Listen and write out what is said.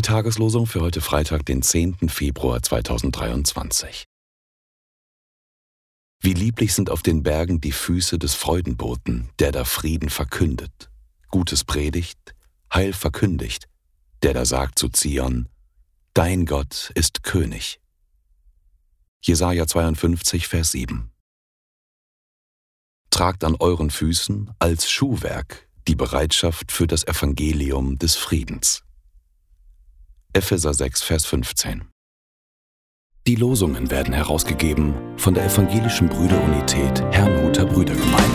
Tageslosung für heute Freitag, den 10. Februar 2023. Wie lieblich sind auf den Bergen die Füße des Freudenboten, der da Frieden verkündet, Gutes predigt, Heil verkündigt, der da sagt zu Zion, Dein Gott ist König. Jesaja 52, Vers 7. Tragt an euren Füßen als Schuhwerk die Bereitschaft für das Evangelium des Friedens. Epheser 6, Vers 15. Die Losungen werden herausgegeben von der Evangelischen Brüderunität Herrnhuter Brüdergemeine.